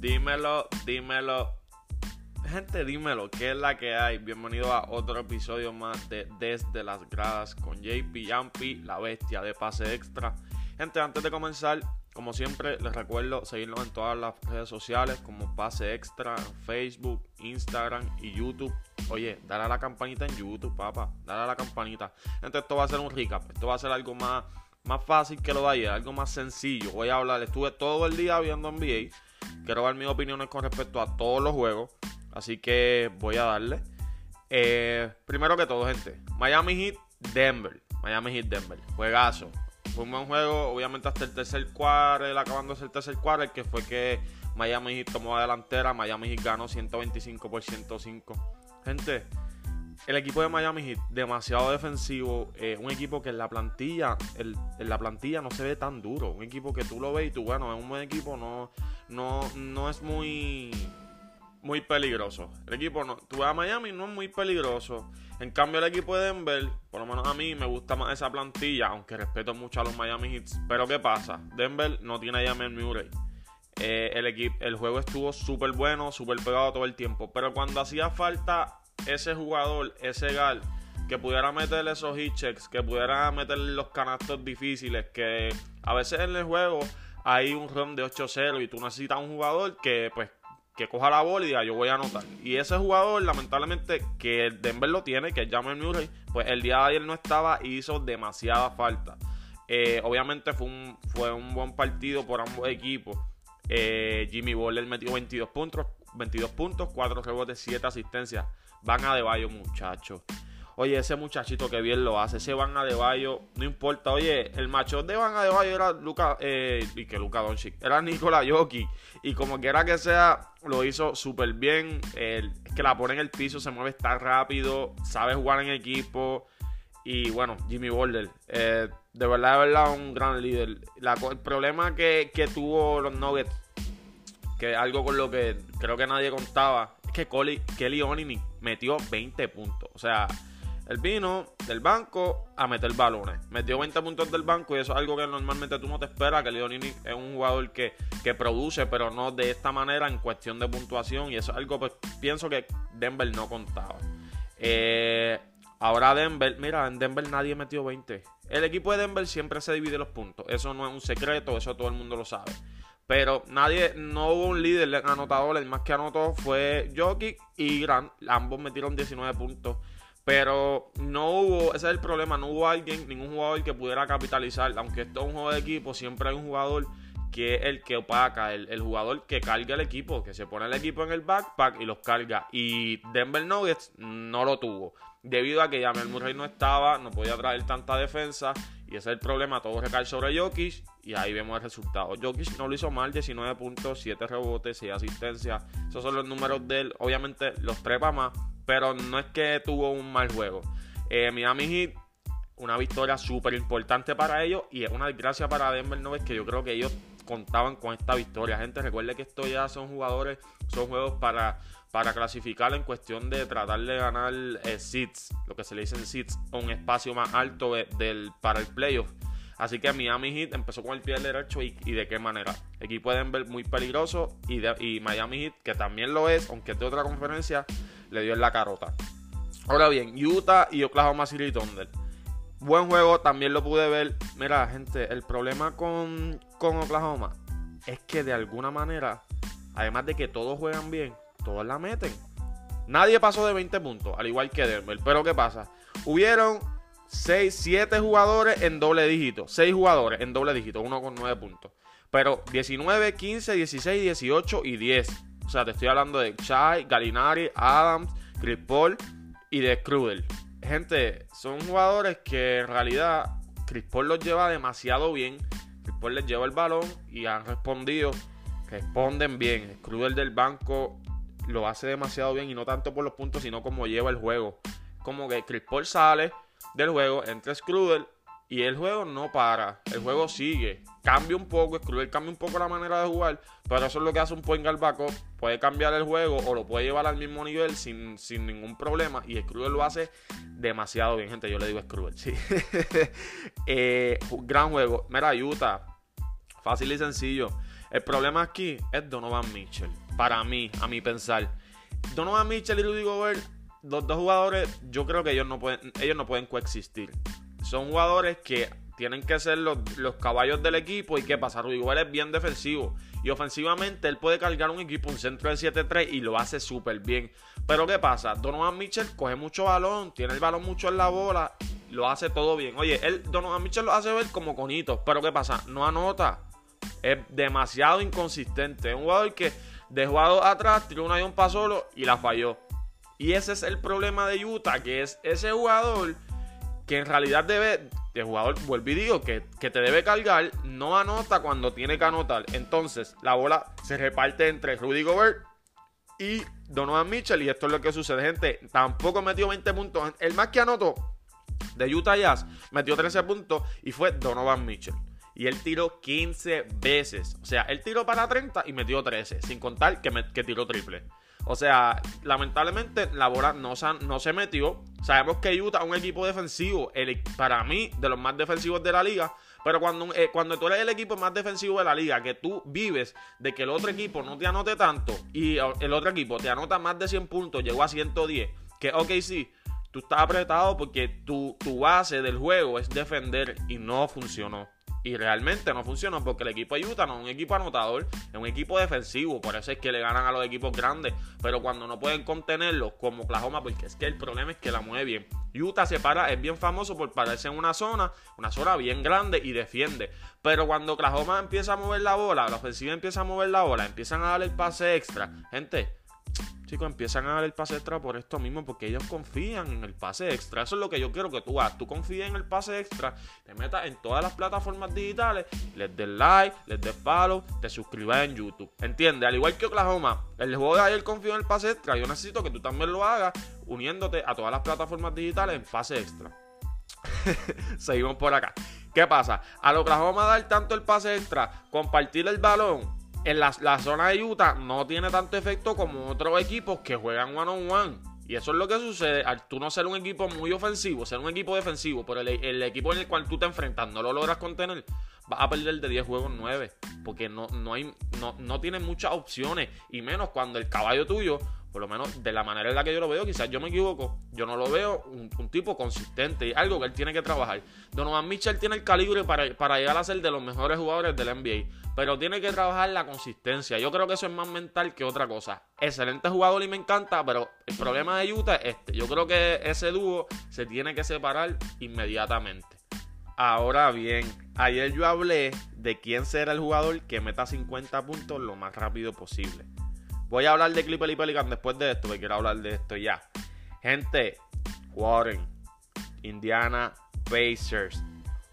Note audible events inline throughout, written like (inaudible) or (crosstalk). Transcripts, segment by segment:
Dímelo, dímelo. Gente, dímelo, ¿qué es la que hay? Bienvenido a otro episodio más de Desde las Gradas con JP Yampi, la bestia de pase extra. Gente, antes de comenzar, como siempre, les recuerdo seguirnos en todas las redes sociales como Pase Extra, Facebook, Instagram y YouTube. Oye, dale a la campanita en YouTube, papá. Dale a la campanita. Gente, esto va a ser un recap. Esto va a ser algo más, más fácil que lo de ayer, algo más sencillo. Voy a hablar, estuve todo el día viendo NBA. Quiero dar mis opiniones con respecto a todos los juegos. Así que voy a darle. Eh, primero que todo, gente. Miami Heat, Denver. Miami Heat, Denver. Juegazo. Fue un buen juego, obviamente hasta el tercer cuarto, acabándose el tercer cuarto, que fue que Miami Heat tomó la delantera, Miami Heat ganó 125 por 105. Gente, el equipo de Miami Heat demasiado defensivo, eh, un equipo que en la plantilla, en la plantilla no se ve tan duro, un equipo que tú lo ves y tú, bueno, es un buen equipo, no, no, no es muy muy peligroso. El equipo no, tú vas a Miami no es muy peligroso. En cambio el equipo de Denver, por lo menos a mí me gusta más esa plantilla, aunque respeto mucho a los Miami Heat. Pero ¿qué pasa? Denver no tiene a Jamel Murray. Eh, el, equipo, el juego estuvo súper bueno, súper pegado todo el tiempo. Pero cuando hacía falta ese jugador, ese gal, que pudiera meterle esos hit checks, que pudiera meterle los canastos difíciles, que a veces en el juego hay un run de 8-0 y tú necesitas un jugador que pues que coja la bola y diga yo voy a anotar. Y ese jugador, lamentablemente, que el Denver lo tiene, que es Jamal Murray, pues el día de ayer no estaba y hizo demasiada falta. Eh, obviamente fue un, fue un buen partido por ambos equipos. Eh, Jimmy Butler metió 22 puntos, 22 puntos, 4 rebotes, 7 asistencias. Van a de Bayo, muchachos. Oye, ese muchachito que bien lo hace, ese Van Adebayo, no importa. Oye, el macho de Van Adebayo era Luca, eh, y que Luca Doncic, era Nikola Jokic. Y como quiera que sea, lo hizo súper bien. es que la pone en el piso, se mueve tan rápido, sabe jugar en equipo. Y bueno, Jimmy Butler, eh, de verdad, de verdad, un gran líder. el problema que, que tuvo los Nuggets, que algo con lo que creo que nadie contaba, es que Kelly Onini metió 20 puntos. O sea, él vino del banco a meter balones. Metió 20 puntos del banco y eso es algo que normalmente tú no te esperas. Que Leonini es un jugador que, produce, pero no de esta manera en cuestión de puntuación. Y eso es algo que pues, pienso que Denver no contaba. Eh, ahora Denver, mira, en Denver nadie metió 20. El equipo de Denver siempre se divide los puntos. Eso no es un secreto, eso todo el mundo lo sabe. Pero nadie, no hubo un líder anotador. El más que anotó fue Jokic y Grant. Ambos metieron 19 puntos. Pero no hubo, ese es el problema, no hubo alguien, ningún jugador que pudiera capitalizar. Aunque esto es un juego de equipo, siempre hay un jugador que es el que opaca, el, jugador que carga el equipo, que se pone el equipo en el backpack y los carga. Y Denver Nuggets no lo tuvo. Debido a que Jamel Murray no estaba, no podía traer tanta defensa. Y ese es el problema, todo recae sobre Jokic. Y ahí vemos el resultado. Jokic no lo hizo mal, 19 puntos, 7 rebotes, 6 asistencias. Esos son los números de él. Obviamente los trepa más pero no es que tuvo un mal juego. Eh, Miami Heat, una victoria súper importante para ellos y es una desgracia para Denver Nuggets que yo creo que ellos contaban con esta victoria. Gente, recuerde que esto ya son jugadores, son juegos para, para clasificar en cuestión de tratar de ganar eh, seats, lo que se le dicen seats, un espacio más alto del, para el playoff. Así que Miami Heat empezó con el pie derecho y, de qué manera. Equipo de Denver muy peligroso y, y Miami Heat, que también lo es, aunque es de otra conferencia, le dio en la carota. Ahora bien, Utah y Oklahoma City Thunder. Buen juego, también lo pude ver. Mira, gente, el problema con, con Oklahoma es que de alguna manera, además de que todos juegan bien, todos la meten. Nadie pasó de 20 puntos, al igual que Denver. Pero ¿qué pasa? Hubieron 6, 7 jugadores en doble dígito. 6 jugadores en doble dígito, uno con 9 puntos. Pero 19, 15, 16, 18 y 10. O sea, te estoy hablando de Chai, Galinari, Adams, Chris Paul y de Crudel. Gente, son jugadores que en realidad Chris Paul los lleva demasiado bien. Chris Paul les lleva el balón y han respondido. Responden bien. Crudel del banco lo hace demasiado bien y no tanto por los puntos, sino como lleva el juego. Como que Chris Paul sale del juego, entra Scrudel y el juego no para, el juego sigue. Cambia un poco, Scrubel cambia un poco la manera de jugar, pero eso es lo que hace un point guard backup. Puede cambiar el juego o lo puede llevar al mismo nivel sin, ningún problema. Y Scrubel lo hace demasiado bien, gente. Yo le digo Scrubel, sí. (laughs) Eh, gran juego. Mira, Utah, fácil y sencillo. El problema aquí es Donovan Mitchell. Para mí, a mi pensar. Donovan Mitchell y Rudy Gobert, los dos jugadores, yo creo que ellos no pueden, ellos no pueden coexistir. Son jugadores que tienen que ser los, caballos del equipo. ¿Y qué pasa? Rudy Gobert es bien defensivo. Y ofensivamente él puede cargar un equipo, un centro de 7-3 y lo hace súper bien. Pero ¿qué pasa? Donovan Mitchell coge mucho balón, tiene el balón mucho en la bola, lo hace todo bien. Oye, él, Donovan Mitchell lo hace ver como conito. Pero ¿qué pasa? No anota. Es demasiado inconsistente. Es un jugador que de jugado atrás tiró una y un paso solo y la falló. Y ese es el problema de Utah, que es ese jugador que en realidad debe, el jugador, vuelvo y digo, que, que, te debe cargar, no anota cuando tiene que anotar. Entonces, la bola se reparte entre Rudy Gobert y Donovan Mitchell. Y esto es lo que sucede, gente. Tampoco metió 20 puntos. El más que anotó de Utah Jazz metió 13 puntos y fue Donovan Mitchell. Y él tiró 15 veces. O sea, él tiró para 30 y metió 13. Sin contar que, que tiró triple. O sea, lamentablemente la bola no se, no se metió. Sabemos que Utah es un equipo defensivo, para mí, de los más defensivos de la liga. Pero cuando, eh, cuando tú eres el equipo más defensivo de la liga, que tú vives de que el otro equipo no te anote tanto y el otro equipo te anota más de 100 puntos, llegó a 110, que ok, sí, tú estás apretado porque tu, tu base del juego es defender y no funcionó. Y realmente no funcionó porque el equipo de Utah no es un equipo anotador, es un equipo defensivo. Por eso es que le ganan a los equipos grandes. Pero cuando no pueden contenerlos, como Oklahoma, porque es que el problema es que la mueve bien. Utah se para, es bien famoso por pararse en una zona, una zona bien grande y defiende. Pero cuando Oklahoma empieza a mover la bola, la ofensiva empieza a mover la bola, empiezan a darle el pase extra. Gente, chicos, empiezan a dar el pase extra por esto mismo, porque ellos confían en el pase extra. Eso es lo que yo quiero que tú hagas. Tú confíes en el pase extra, te metas en todas las plataformas digitales, les des like, les des follow, te suscribas en YouTube. ¿Entiendes? Al igual que Oklahoma, el juego de ayer confío en el pase extra. Yo necesito que tú también lo hagas uniéndote a todas las plataformas digitales en pase extra. (laughs) Seguimos por acá. ¿Qué pasa? A Oklahoma dar tanto el pase extra, compartir el balón en la, zona de Utah no tiene tanto efecto como otros equipos que juegan one on one. Y eso es lo que sucede al tú no ser un equipo muy ofensivo, ser un equipo defensivo, pero el, equipo en el cual tú te enfrentas no lo logras contener, vas a perder de 10 juegos 9. Porque no, no, hay, no, no tienes muchas opciones. Y menos cuando el caballo tuyo por lo menos de la manera en la que yo lo veo, quizás yo me equivoco, yo no lo veo un, tipo consistente y algo que él tiene que trabajar. Donovan Mitchell tiene el calibre para, para, llegar a ser de los mejores jugadores del NBA, pero tiene que trabajar la consistencia. Yo creo que eso es más mental que otra cosa. Excelente jugador y me encanta, pero el problema de Utah es este. Yo creo que ese dúo se tiene que separar inmediatamente. Ahora bien, ayer yo hablé de quién será el jugador que meta 50 puntos lo más rápido posible. Voy a hablar de Clipper y Pelican después de esto, porque quiero hablar de esto ya. Gente, Warren, Indiana Pacers.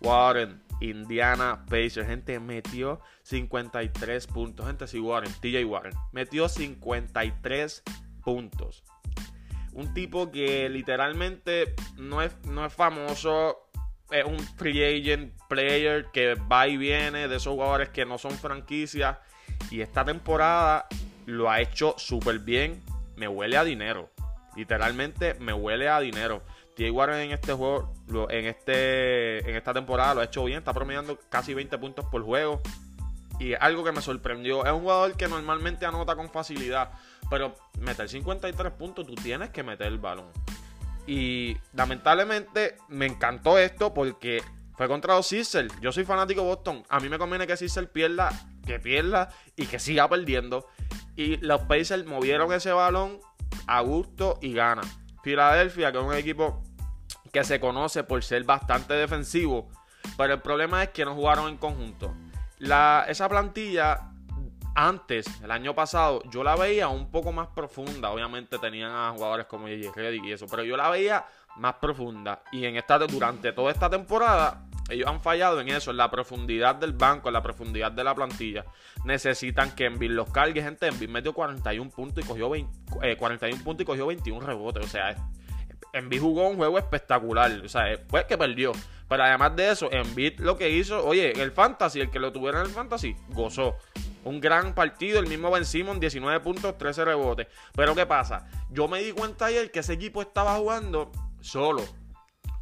Warren, Indiana Pacers. Gente, metió 53 puntos. Gente, sí, Warren, TJ Warren. Metió 53 puntos. Un tipo que literalmente no es, no es famoso. Es un free agent player que va y viene de esos jugadores que no son franquicias. Y esta temporada lo ha hecho súper bien. Me huele a dinero. Literalmente me huele a dinero. T.A. Warren en este juego, en, este, en esta temporada lo ha hecho bien. Está promediando casi 20 puntos por juego. Y algo que me sorprendió. Es un jugador que normalmente anota con facilidad. Pero meter 53 puntos, tú tienes que meter el balón. Y lamentablemente me encantó esto porque fue contra los Sixers. Yo soy fanático de Boston. A mí me conviene que Sixers pierda, que pierda y que siga perdiendo. Y los Pacers movieron ese balón a gusto y gana. Filadelfia, que es un equipo que se conoce por ser bastante defensivo, pero el problema es que no jugaron en conjunto. La, esa plantilla antes, el año pasado, yo la veía un poco más profunda. Obviamente tenían a jugadores como J.J. Reddick y eso, pero yo la veía más profunda. Y en esta, durante toda esta temporada, ellos han fallado en eso, en la profundidad del banco, en la profundidad de la plantilla. Necesitan que Envid los cargue, gente. Envid metió 41 puntos y cogió 41 eh, puntos y cogió 21 rebotes. O sea, Envid jugó un juego espectacular. O sea, fue que perdió. Pero además de eso, Envid lo que hizo, oye, el Fantasy, el que lo tuviera en el Fantasy, gozó. Un gran partido, el mismo Ben Simon, 19 puntos, 13 rebotes. Pero ¿qué pasa? Yo me di cuenta ayer que ese equipo estaba jugando solo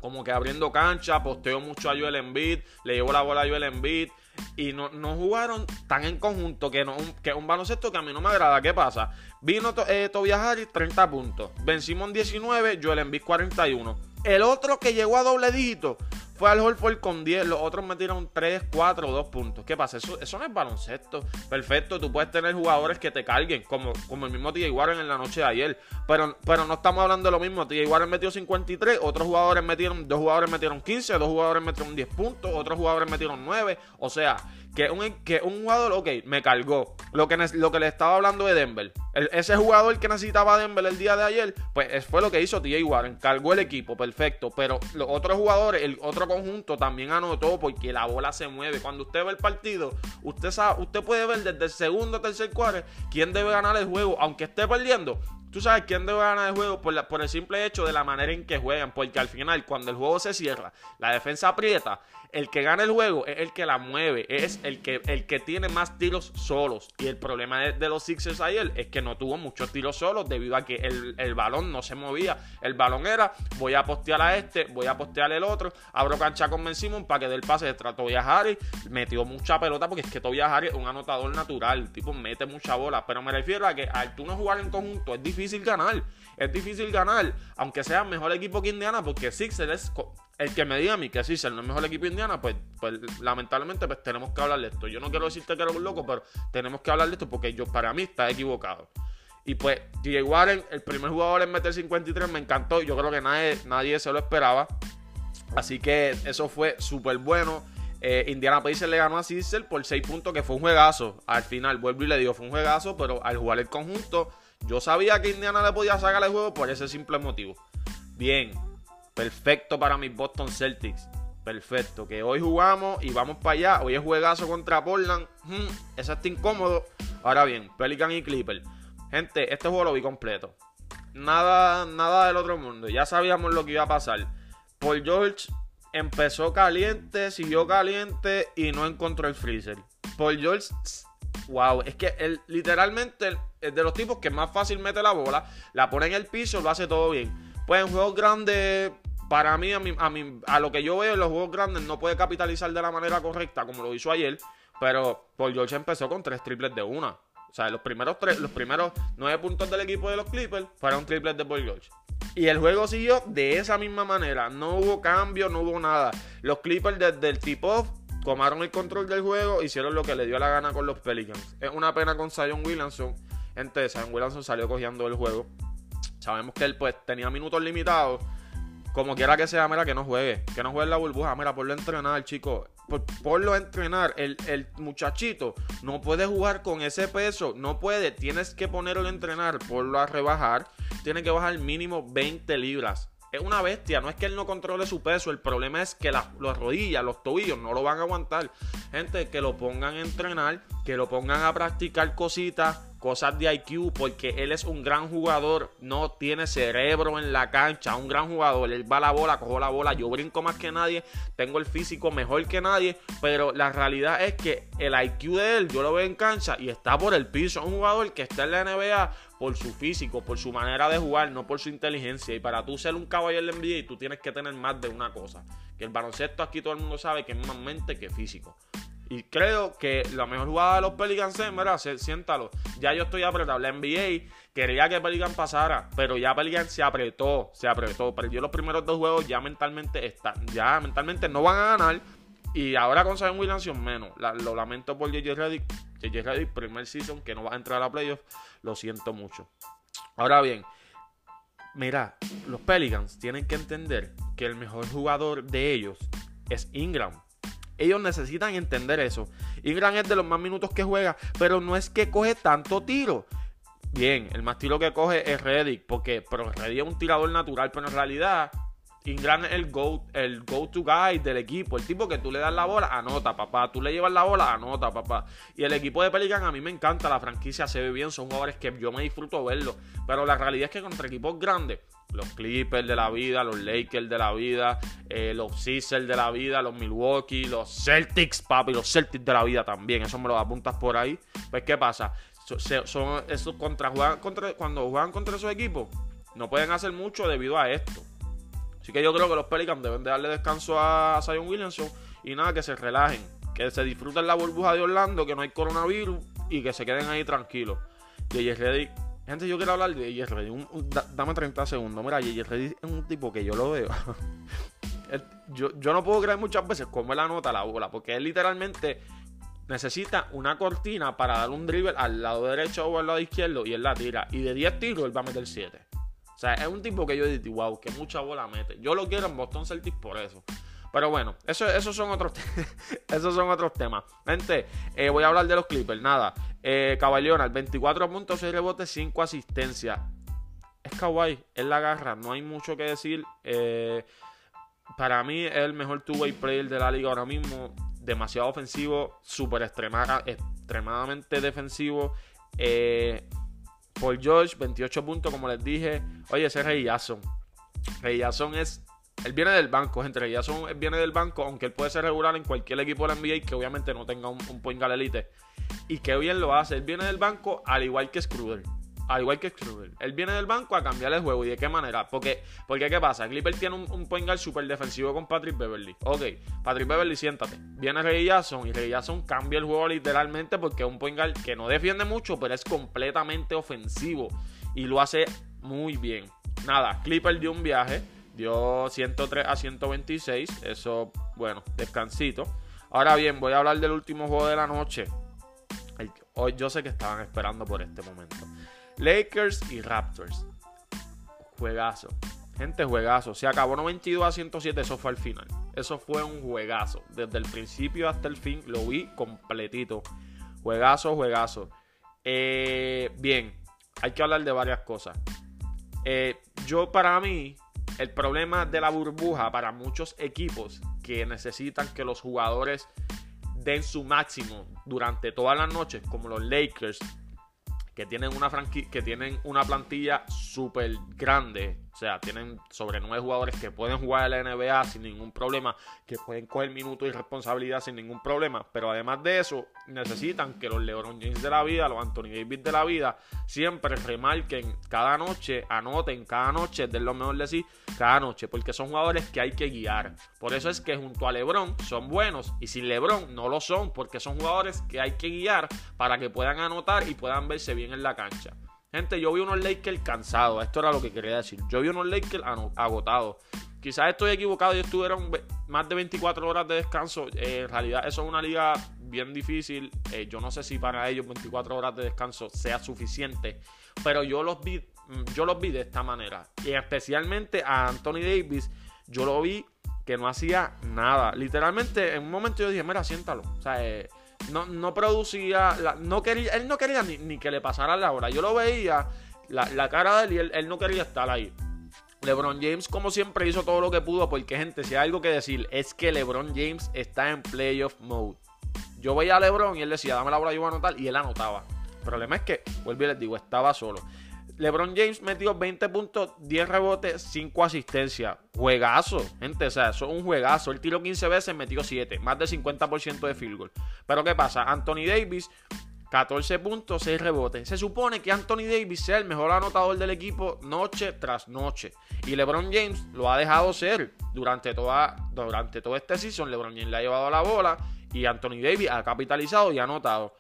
como que abriendo cancha, posteo mucho a Joel Embiid, le llevo la bola a Joel Embiid y no, no jugaron tan en conjunto que, no, que un baloncesto que a mí no me agrada. ¿Qué pasa? Vino eh, Tobias Harris 30 puntos, Ben Simon 19, Joel Embiid 41. El otro que llegó a doble dígito fue al Holford con 10, los otros metieron 3, 4, 2 puntos. ¿Qué pasa? Eso, eso no es baloncesto. Perfecto, tú puedes tener jugadores que te carguen, como, como el mismo TJ Warren en la noche de ayer. Pero, pero no estamos hablando de lo mismo. TJ Warren metió 53, otros jugadores metieron, dos jugadores metieron 15, dos jugadores metieron 10 puntos, otros jugadores metieron 9. O sea, que un, que un jugador, ok, me cargó. Lo que, lo que le estaba hablando de Denver. ese jugador que necesitaba Denver el día de ayer, pues fue lo que hizo TJ Warren. Cargó el equipo, perfecto. Pero los otros jugadores, el otro conjunto también anotó porque la bola se mueve. Cuando usted ve el partido, usted sabe, usted puede ver desde el segundo, tercer cuarto quién debe ganar el juego, aunque esté perdiendo. Tú sabes quién debe ganar el juego por, por, el simple hecho de la manera en que juegan. Porque al final, cuando el juego se cierra, la defensa aprieta el que gana el juego es el que la mueve, es el que, el que tiene más tiros solos. Y el problema de, los Sixers ayer es que no tuvo muchos tiros solos debido a que el, balón no se movía. El balón era, voy a postear a este, voy a postear el otro, abro cancha con Ben Simon para que dé el pase de Tobias Harris. Metió mucha pelota porque es que Tobias Harris es un anotador natural, el tipo mete mucha bola. Pero me refiero a que al tú no jugar en conjunto es difícil ganar. Es difícil ganar, aunque sea mejor equipo que Indiana, porque Sixers es el que me diga a mí que Sixers no es mejor equipo Indiana, pues, pues lamentablemente pues tenemos que hablar de esto. Yo no quiero decirte que eres un loco, pero tenemos que hablar de esto porque yo para mí está equivocado. Y pues TJ Warren, el primer jugador en meter 53, me encantó. Yo creo que nadie, nadie se lo esperaba. Así que eso fue súper bueno. Eh, Indiana Pacers le ganó a Sixers por 6 puntos, que fue un juegazo. Al final, vuelvo y le digo, fue un juegazo, pero al jugar el conjunto, yo sabía que Indiana le podía sacar el juego por ese simple motivo. Bien, Perfecto para mis Boston Celtics. Perfecto. Que hoy jugamos y vamos para allá. Hoy es juegazo contra Portland. Hmm, está incómodo. Ahora bien, Pelican y Clipper. Gente, este juego lo vi completo. Nada, nada del otro mundo. Ya sabíamos lo que iba a pasar. Paul George empezó caliente, siguió caliente y no encontró el freezer. Paul George, wow, es que él literalmente es de los tipos que más fácil mete la bola, la pone en el piso, lo hace todo bien. Pues en juegos grandes para mí, a, a, a lo que yo veo en los juegos grandes, no puede capitalizar de la manera correcta como lo hizo ayer. Pero Paul George empezó con tres triples de una. O sea, los primeros tres, los primeros nueve puntos del equipo de los Clippers fueron triples de Paul George. Y el juego siguió de esa misma manera. No hubo cambio, no hubo nada. Los Clippers desde el tip-off tomaron el control del juego, hicieron lo que le dio la gana con los Pelicans. Es una pena con Zion Williamson. Entonces, Zion Williamson salió cogiendo el juego. Sabemos que él pues tenía minutos limitados como quiera que sea, mira, que no juegue. Que no juegue en la burbuja. Mira, por lo entrenar, chico. Por, lo entrenar. El, el, muchachito no puede jugar con ese peso. No puede. Tienes que ponerlo a entrenar. Por a rebajar. Tiene que bajar mínimo 20 libras. Es una bestia. No es que él no controle su peso. El problema es que las, las rodillas, los tobillos no lo van a aguantar. Gente, que lo pongan a entrenar. Que lo pongan a practicar cositas cosas de IQ, porque él es un gran jugador, no tiene cerebro en la cancha, un gran jugador, él va a la bola, cojo la bola, yo brinco más que nadie, tengo el físico mejor que nadie, pero la realidad es que el IQ de él, yo lo veo en cancha y está por el piso, un jugador que está en la NBA por su físico, por su manera de jugar, no por su inteligencia, y para tú ser un caballero de NBA, tú tienes que tener más de una cosa, que el baloncesto aquí todo el mundo sabe que es más mente que físico. Y creo que la mejor jugada de los Pelicans es, mira, siéntalo. Ya yo estoy apretado. La NBA quería que Pelican pasara, pero ya Pelican se apretó, se apretó. Perdió los primeros dos juegos, ya mentalmente está, ya mentalmente no van a ganar. Y ahora con Zion Williamson menos. lo lamento por JJ Reddick. JJ Reddick, primer season que no va a entrar a playoffs. Lo siento mucho. Ahora bien, mira, los Pelicans tienen que entender que el mejor jugador de ellos es Ingram. Ellos necesitan entender eso. Ingram es de los más minutos que juega, pero no es que coge tanto tiro. Bien, el más tiro que coge es Reddick, porque pero Reddick es un tirador natural, pero en realidad Ingram es el go, el go to guy del equipo. El tipo que tú le das la bola, anota, papá. Tú le llevas la bola, anota, papá. Y el equipo de Pelican a mí me encanta. La franquicia se ve bien. Son jugadores que yo me disfruto verlo. Pero la realidad es que contra equipos grandes, los Clippers de la vida, los Lakers de la vida, eh, los Sixers de la vida, los Milwaukee, los Celtics, papi, los Celtics de la vida también. Eso me lo apuntas por ahí. Pues, ¿qué pasa? Son, esos contra, contra, cuando juegan contra esos equipos, no pueden hacer mucho debido a esto Así que yo creo que los Pelicans deben de darle descanso a Zion Williamson y nada, que se relajen, que se disfruten la burbuja de Orlando, que no hay coronavirus y que se queden ahí tranquilos. JJ Reddick, gente, yo quiero hablar de JJ Reddick, dame 30 segundos. Mira, JJ Reddick es un tipo que yo lo veo. (laughs) yo, yo no puedo creer muchas veces cómo él anota la bola, porque él literalmente necesita una cortina para dar un dribble al lado derecho o al lado izquierdo y él la tira. Y de 10 tiros él va a meter 7. O sea, es un tipo que yo digo, wow, que mucha bola mete. Yo lo quiero en Boston Celtics por eso. Pero bueno, eso, esos, son otros (laughs) esos son otros temas. Gente, eh, voy a hablar de los Clippers. Nada, eh, el 24 puntos, 6 rebotes, 5 asistencias. Es kawaii, es la garra, no hay mucho que decir. Eh, para mí es el mejor two-way player de la liga ahora mismo demasiado ofensivo, súper extremadamente defensivo. Eh, Paul George, 28 puntos, como les dije. Oye, ese es Rey Jason. Rey Jason es. Él viene del banco, gente. Rey Jason viene del banco, aunque él puede ser regular en cualquier equipo de la NBA que obviamente no tenga un, point elite. Y que bien lo hace. Él viene del banco al igual que Scruder al igual que Schroeder. Él viene del banco a cambiar el juego. ¿Y de qué manera? Porque, porque ¿qué pasa? Clipper tiene un, un point guard super defensivo con Patrick Beverly. Ok, Patrick Beverly, siéntate. Viene Ray Jackson y Ray Jackson cambia el juego literalmente porque es un point guard que no defiende mucho, pero es completamente ofensivo. Y lo hace muy bien. Nada, Clipper dio un viaje. Dio 103 a 126. Eso, bueno, descansito. Ahora bien, voy a hablar del último juego de la noche. Hoy yo sé que estaban esperando por este momento. Lakers y Raptors. Juegazo. Gente, juegazo. Se acabó 92 a 107. Eso fue al final. Eso fue un juegazo. Desde el principio hasta el fin lo vi completito. Juegazo, juegazo. Eh, bien, hay que hablar de varias cosas. Eh, yo para mí, el problema de la burbuja para muchos equipos que necesitan que los jugadores den su máximo durante todas las noches, como los Lakers, que tienen una que tienen una plantilla súper grande. O sea, tienen sobre nueve jugadores que pueden jugar en la NBA sin ningún problema, que pueden coger minutos y responsabilidad sin ningún problema. Pero además de eso, necesitan que los LeBron James de la vida, los Anthony Davis de la vida, siempre remarquen cada noche, anoten cada noche, de lo mejor decir, cada noche, porque son jugadores que hay que guiar. Por eso es que junto a LeBron son buenos y sin LeBron no lo son, porque son jugadores que hay que guiar para que puedan anotar y puedan verse bien en la cancha. Gente, yo vi unos Lakers cansados. Esto era lo que quería decir. Yo vi unos Lakers agotados. Quizás estoy equivocado y estuvieron más de 24 horas de descanso. Eh, en realidad, eso es una liga bien difícil. Eh, yo no sé si para ellos 24 horas de descanso sea suficiente. Pero yo los vi, mm, yo los vi de esta manera. Y especialmente a Anthony Davis, yo lo vi que no hacía nada. Literalmente, en un momento yo dije, mira, siéntalo. O sea, eh, no, no producía, no quería, él no quería ni, que le pasara la hora. Yo lo veía, la, cara de él y él, no quería estar ahí. LeBron James, como siempre, hizo todo lo que pudo. Porque, gente, si hay algo que decir, es que LeBron James está en playoff mode. Yo veía a LeBron y él decía, dame la bola, yo voy a anotar. Y él anotaba. El problema es que, vuelvo y les digo, estaba solo. LeBron James metió 20 puntos, 10 rebotes, 5 asistencias. Juegazo, gente. O sea, eso es un juegazo. Él tiró 15 veces, metió 7. Más del 50% de field goal. Pero ¿qué pasa? Anthony Davis, 14 puntos, 6 rebotes. Se supone que Anthony Davis sea el mejor anotador del equipo noche tras noche. Y LeBron James lo ha dejado ser durante toda, durante todo este season. LeBron James le ha llevado la bola. Y Anthony Davis ha capitalizado y ha anotado.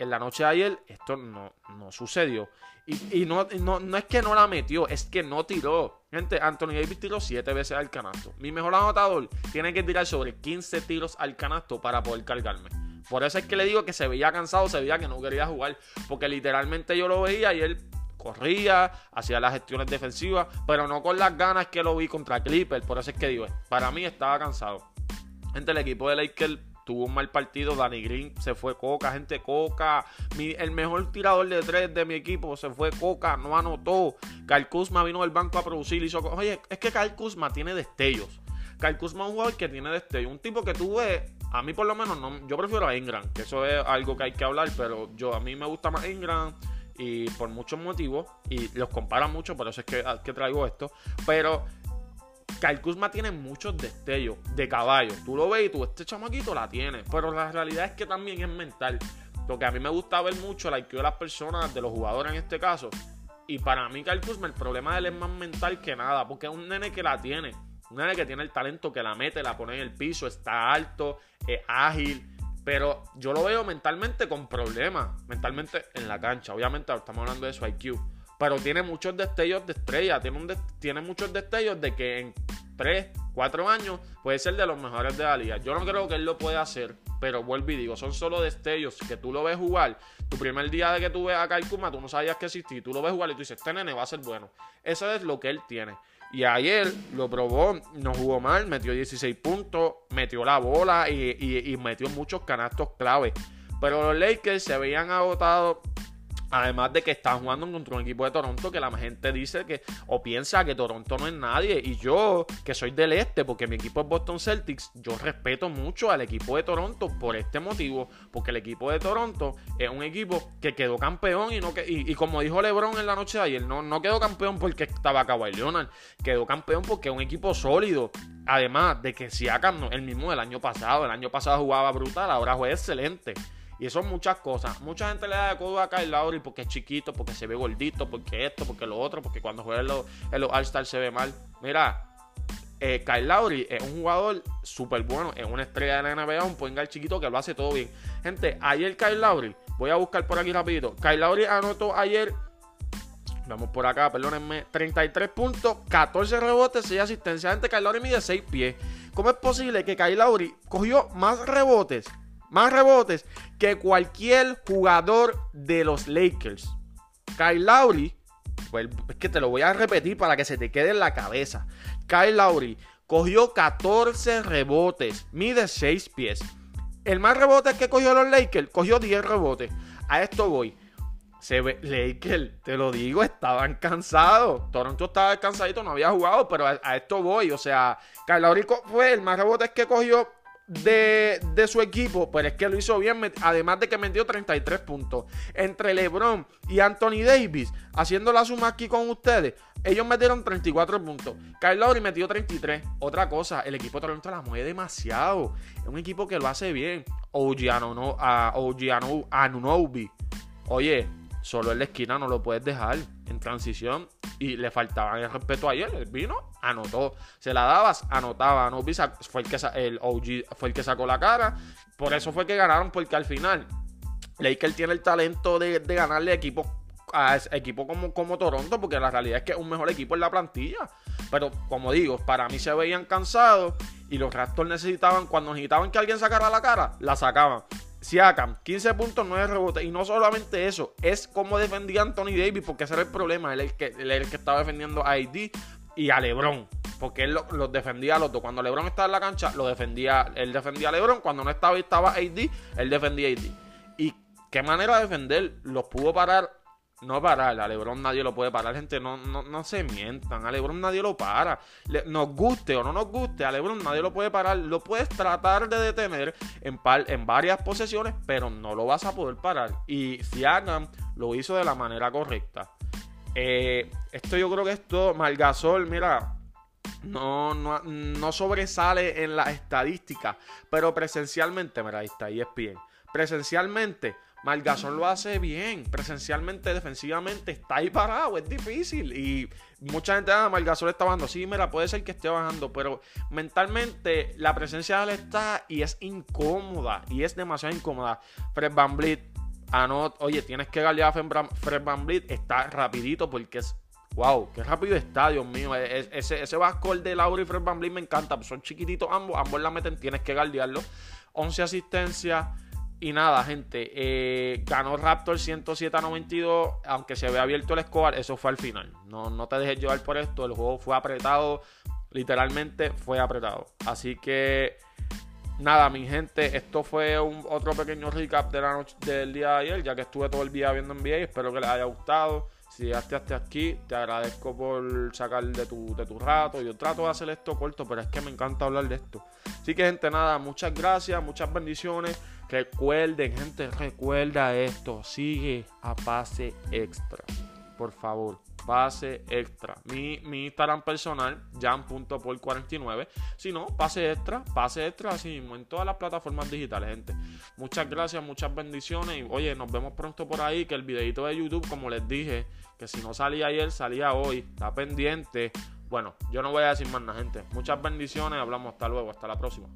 En la noche de ayer esto no, no sucedió. Y, no, no, es que no la metió, es que no tiró. Gente, Anthony Davis tiró 7 veces al canasto. Mi mejor anotador tiene que tirar sobre 15 tiros al canasto para poder cargarme. Por eso es que le digo que se veía cansado, se veía que no quería jugar. Porque literalmente yo lo veía y él corría, hacía las gestiones defensivas, pero no con las ganas que lo vi contra Clipper. Por eso es que digo, para mí estaba cansado. Gente, el equipo de Lakers tuvo un mal partido. Danny Green se fue Coca, gente Coca. el mejor tirador de tres de mi equipo se fue Coca, no anotó. Kyle Kuzma vino del banco a producir. Hizo, Oye, es que Kyle Kuzma tiene destellos. Kyle Kuzma es un jugador que tiene destellos. Un tipo que tú ves, a mí por lo menos, no, yo prefiero a Ingram, que eso es algo que hay que hablar, pero yo a mí me gusta más Ingram y por muchos motivos y los comparan mucho, por eso es que, que traigo esto, pero Kyle Kuzma tiene muchos destellos de caballo. Tú lo ves y tú, este chamaquito la tiene. Pero la realidad es que también es mental. Porque a mí me gusta ver mucho el IQ de las personas, de los jugadores en este caso. Y para mí, Kyle Kuzma, el problema de él es más mental que nada. Porque es un nene que la tiene. Un nene que tiene el talento, que la mete, la pone en el piso, está alto, es ágil. Pero yo lo veo mentalmente con problemas. Mentalmente en la cancha. Obviamente estamos hablando de su IQ. Pero tiene muchos destellos de estrella. Tiene, un tiene muchos destellos de que en 3, 4 años puede ser de los mejores de la liga. Yo no creo que él lo pueda hacer. Pero vuelvo y digo, son solo destellos que tú lo ves jugar. Tu primer día de que tú ves a Kai Kuma, tú no sabías que existía. Tú lo ves jugar y tú dices, este nene va a ser bueno. Eso es lo que él tiene. Y ayer lo probó, no jugó mal, metió 16 puntos, metió la bola y, y metió muchos canastos clave. Pero los Lakers se veían agotados Además de que están jugando contra un equipo de Toronto que la gente dice que o piensa que Toronto no es nadie. Y yo, que soy del este, porque mi equipo es Boston Celtics, yo respeto mucho al equipo de Toronto por este motivo. Porque el equipo de Toronto es un equipo que quedó campeón y no que, y, como dijo LeBron en la noche de ayer, no, no quedó campeón porque estaba Kawhi Leonard. Quedó campeón porque es un equipo sólido. Además de que Siakam, el mismo del año pasado, el año pasado jugaba brutal, ahora juega excelente. Y son muchas cosas. Mucha gente le da de codo a Kyle Lowry porque es chiquito, porque se ve gordito, porque esto, porque lo otro, porque cuando juega en los, All-Star se ve mal. Mira, eh, Kyle Lowry es un jugador súper bueno, es una estrella de la NBA, un point chiquito que lo hace todo bien. Gente, ayer Kyle Lowry, voy a buscar por aquí rapidito. Kyle Lowry anotó ayer, vamos por acá, perdónenme, 33 puntos, 14 rebotes, 6 asistencias. Gente, Kyle Lowry mide 6 pies. ¿Cómo es posible que Kyle Lowry cogió más rebotes más rebotes que cualquier jugador de los Lakers. Kyle Lowry, pues, es que te lo voy a repetir para que se te quede en la cabeza. Kyle Lowry cogió 14 rebotes, mide 6 pies. El más rebotes que cogió los Lakers, cogió 10 rebotes. A esto voy. Lakers, te lo digo, estaban cansados. Toronto estaba descansadito, no había jugado, pero a, a esto voy. O sea, Kyle Lowry fue el más rebotes que cogió de, su equipo, pero es que lo hizo bien, además de que metió 33 puntos. Entre LeBron y Anthony Davis, haciendo la suma aquí con ustedes, ellos metieron 34 puntos. Kyle Lowry metió 33. Otra cosa, el equipo de Toronto la mueve demasiado. Es un equipo que lo hace bien. OG Anunobi. Oye, solo en la esquina no lo puedes dejar en transición y le faltaba el respeto ayer. Él vino, anotó. Se la dabas, anotaba. No, fue el, que, el OG fue el que sacó la cara. Por eso fue que ganaron, porque al final Lakers tiene el talento de, ganarle equipos a equipo como, como Toronto, porque la realidad es que es un mejor equipo en la plantilla. Pero como digo, para mí se veían cansados y los Raptors necesitaban, cuando necesitaban que alguien sacara la cara, la sacaban. Siakam, 15 puntos, 9 rebotes. Y no solamente eso, es como defendía Anthony Davis, porque ese era el problema. Él el que, el que estaba defendiendo a AD y a LeBron. Porque él los defendía a los. Cuando LeBron estaba en la cancha, lo defendía, él defendía a LeBron. Cuando no estaba y estaba AD, él defendía a AD. Y qué manera de defender. Los pudo parar no parar. A LeBron nadie lo puede parar, gente. No, no, se mientan. A LeBron nadie lo para. nos guste o no nos guste, a LeBron nadie lo puede parar. Lo puedes tratar de detener en, en varias posesiones, pero no lo vas a poder parar. Y si hagan lo hizo de la manera correcta. Eh, esto yo creo que esto, Margasol, mira, no, no, no sobresale en la estadística, pero presencialmente, mira, ahí está, ahí es bien. Presencialmente Margasol lo hace bien. Presencialmente, defensivamente, está ahí parado. Es difícil. Y mucha gente, ah, Margasol está bajando. Sí, mira, puede ser que esté bajando. Pero mentalmente, la presencia de él está y es incómoda. Y es demasiado incómoda. Fred Van Vliet, anot, oye, tienes que galear a Fred Van. Está rapidito porque es Wow, qué rápido está, Dios mío. E, e, ese, ese de Laura y Fred Van me encanta. Son chiquititos ambos, ambos la meten, tienes que guardiarlo. 11 asistencias, y nada, gente, eh, ganó Raptor 107 a 92, aunque se ve abierto el score, eso fue al final. No, no te dejes llevar por esto, el juego fue apretado, literalmente fue apretado. Así que nada, mi gente, esto fue un, otro pequeño recap de la noche, del día de ayer, ya que estuve todo el día viendo NBA, espero que les haya gustado. Si llegaste hasta aquí, te agradezco por sacar de tu, de tu rato. Yo trato de hacer esto corto, pero es que me encanta hablar de esto. Así que, gente, nada, muchas gracias, muchas bendiciones. Recuerden, gente, recuerda esto. Sigue a pase extra. Por favor, pase extra. Mi, mi Instagram personal, jan.por49. Si no, pase extra, pase extra así mismo en todas las plataformas digitales, gente. Muchas gracias, muchas bendiciones. Y oye, nos vemos pronto por ahí. Que el videito de YouTube, como les dije, que si no salía ayer, salía hoy. Está pendiente. Bueno, yo no voy a decir más nada, gente. Muchas bendiciones. Hablamos hasta luego. Hasta la próxima.